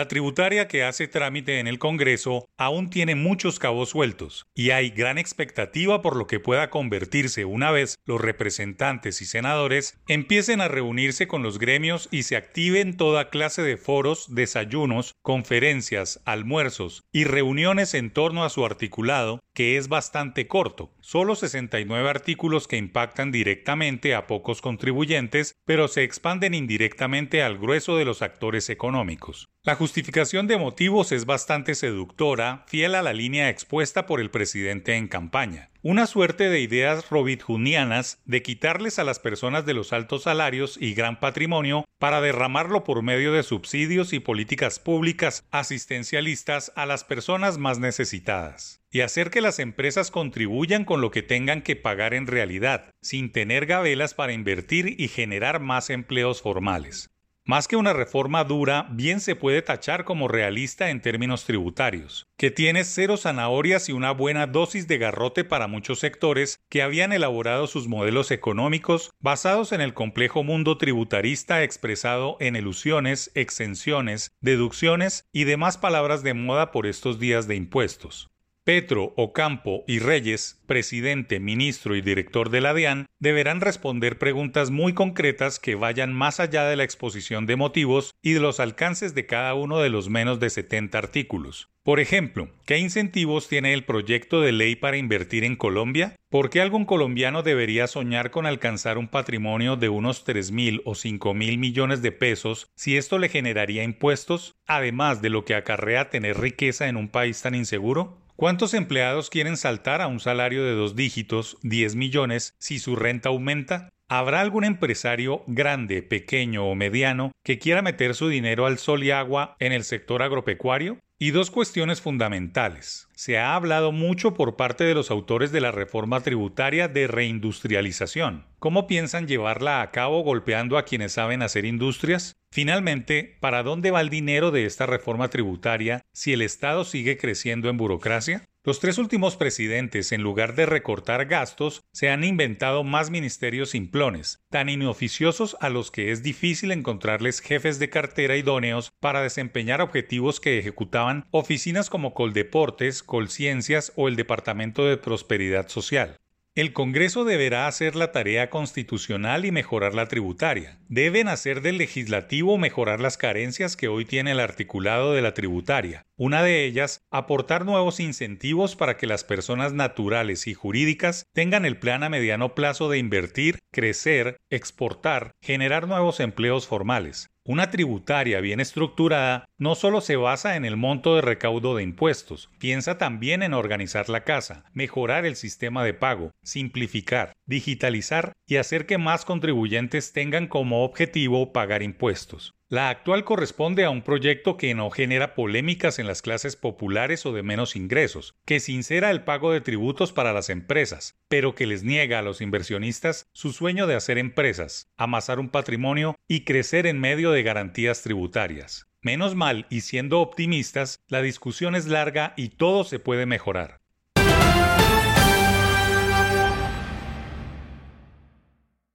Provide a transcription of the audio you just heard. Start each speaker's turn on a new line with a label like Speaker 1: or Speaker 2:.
Speaker 1: La tributaria que hace trámite en el Congreso aún tiene muchos cabos sueltos y hay gran expectativa por lo que pueda convertirse una vez los representantes y senadores empiecen a reunirse con los gremios y se activen toda clase de foros, desayunos, conferencias, almuerzos y reuniones en torno a su articulado, que es bastante corto, solo 69 artículos que impactan directamente a pocos contribuyentes, pero se expanden indirectamente al grueso de los actores económicos. La justificación de motivos es bastante seductora, fiel a la línea expuesta por el presidente en campaña. Una suerte de ideas robitjunianas de quitarles a las personas de los altos salarios y gran patrimonio para derramarlo por medio de subsidios y políticas públicas asistencialistas a las personas más necesitadas. Y hacer que las empresas contribuyan con lo que tengan que pagar en realidad, sin tener gabelas para invertir y generar más empleos formales. Más que una reforma dura, bien se puede tachar como realista en términos tributarios, que tiene cero zanahorias y una buena dosis de garrote para muchos sectores que habían elaborado sus modelos económicos basados en el complejo mundo tributarista expresado en ilusiones, exenciones, deducciones y demás palabras de moda por estos días de impuestos. Petro, Ocampo y Reyes, presidente, ministro y director de la DIAN, deberán responder preguntas muy concretas que vayan más allá de la exposición de motivos y de los alcances de cada uno de los menos de 70 artículos. Por ejemplo, ¿qué incentivos tiene el proyecto de ley para invertir en Colombia? ¿Por qué algún colombiano debería soñar con alcanzar un patrimonio de unos 3 mil o 5 mil millones de pesos si esto le generaría impuestos, además de lo que acarrea tener riqueza en un país tan inseguro? ¿Cuántos empleados quieren saltar a un salario de dos dígitos, 10 millones, si su renta aumenta? ¿Habrá algún empresario grande, pequeño o mediano que quiera meter su dinero al sol y agua en el sector agropecuario? Y dos cuestiones fundamentales. Se ha hablado mucho por parte de los autores de la reforma tributaria de reindustrialización. ¿Cómo piensan llevarla a cabo golpeando a quienes saben hacer industrias? Finalmente, ¿para dónde va el dinero de esta reforma tributaria si el Estado sigue creciendo en burocracia? Los tres últimos presidentes, en lugar de recortar gastos, se han inventado más ministerios simplones, tan inoficiosos a los que es difícil encontrarles jefes de cartera idóneos para desempeñar objetivos que ejecutaban oficinas como Coldeportes, Colciencias o el Departamento de Prosperidad Social. El Congreso deberá hacer la tarea constitucional y mejorar la tributaria. Deben hacer del legislativo mejorar las carencias que hoy tiene el articulado de la tributaria. Una de ellas, aportar nuevos incentivos para que las personas naturales y jurídicas tengan el plan a mediano plazo de invertir, crecer, exportar, generar nuevos empleos formales. Una tributaria bien estructurada no solo se basa en el monto de recaudo de impuestos, piensa también en organizar la casa, mejorar el sistema de pago, simplificar, digitalizar y hacer que más contribuyentes tengan como objetivo pagar impuestos. La actual corresponde a un proyecto que no genera polémicas en las clases populares o de menos ingresos, que sincera el pago de tributos para las empresas, pero que les niega a los inversionistas su sueño de hacer empresas, amasar un patrimonio y crecer en medio de garantías tributarias. Menos mal, y siendo optimistas, la discusión es larga y todo se puede mejorar.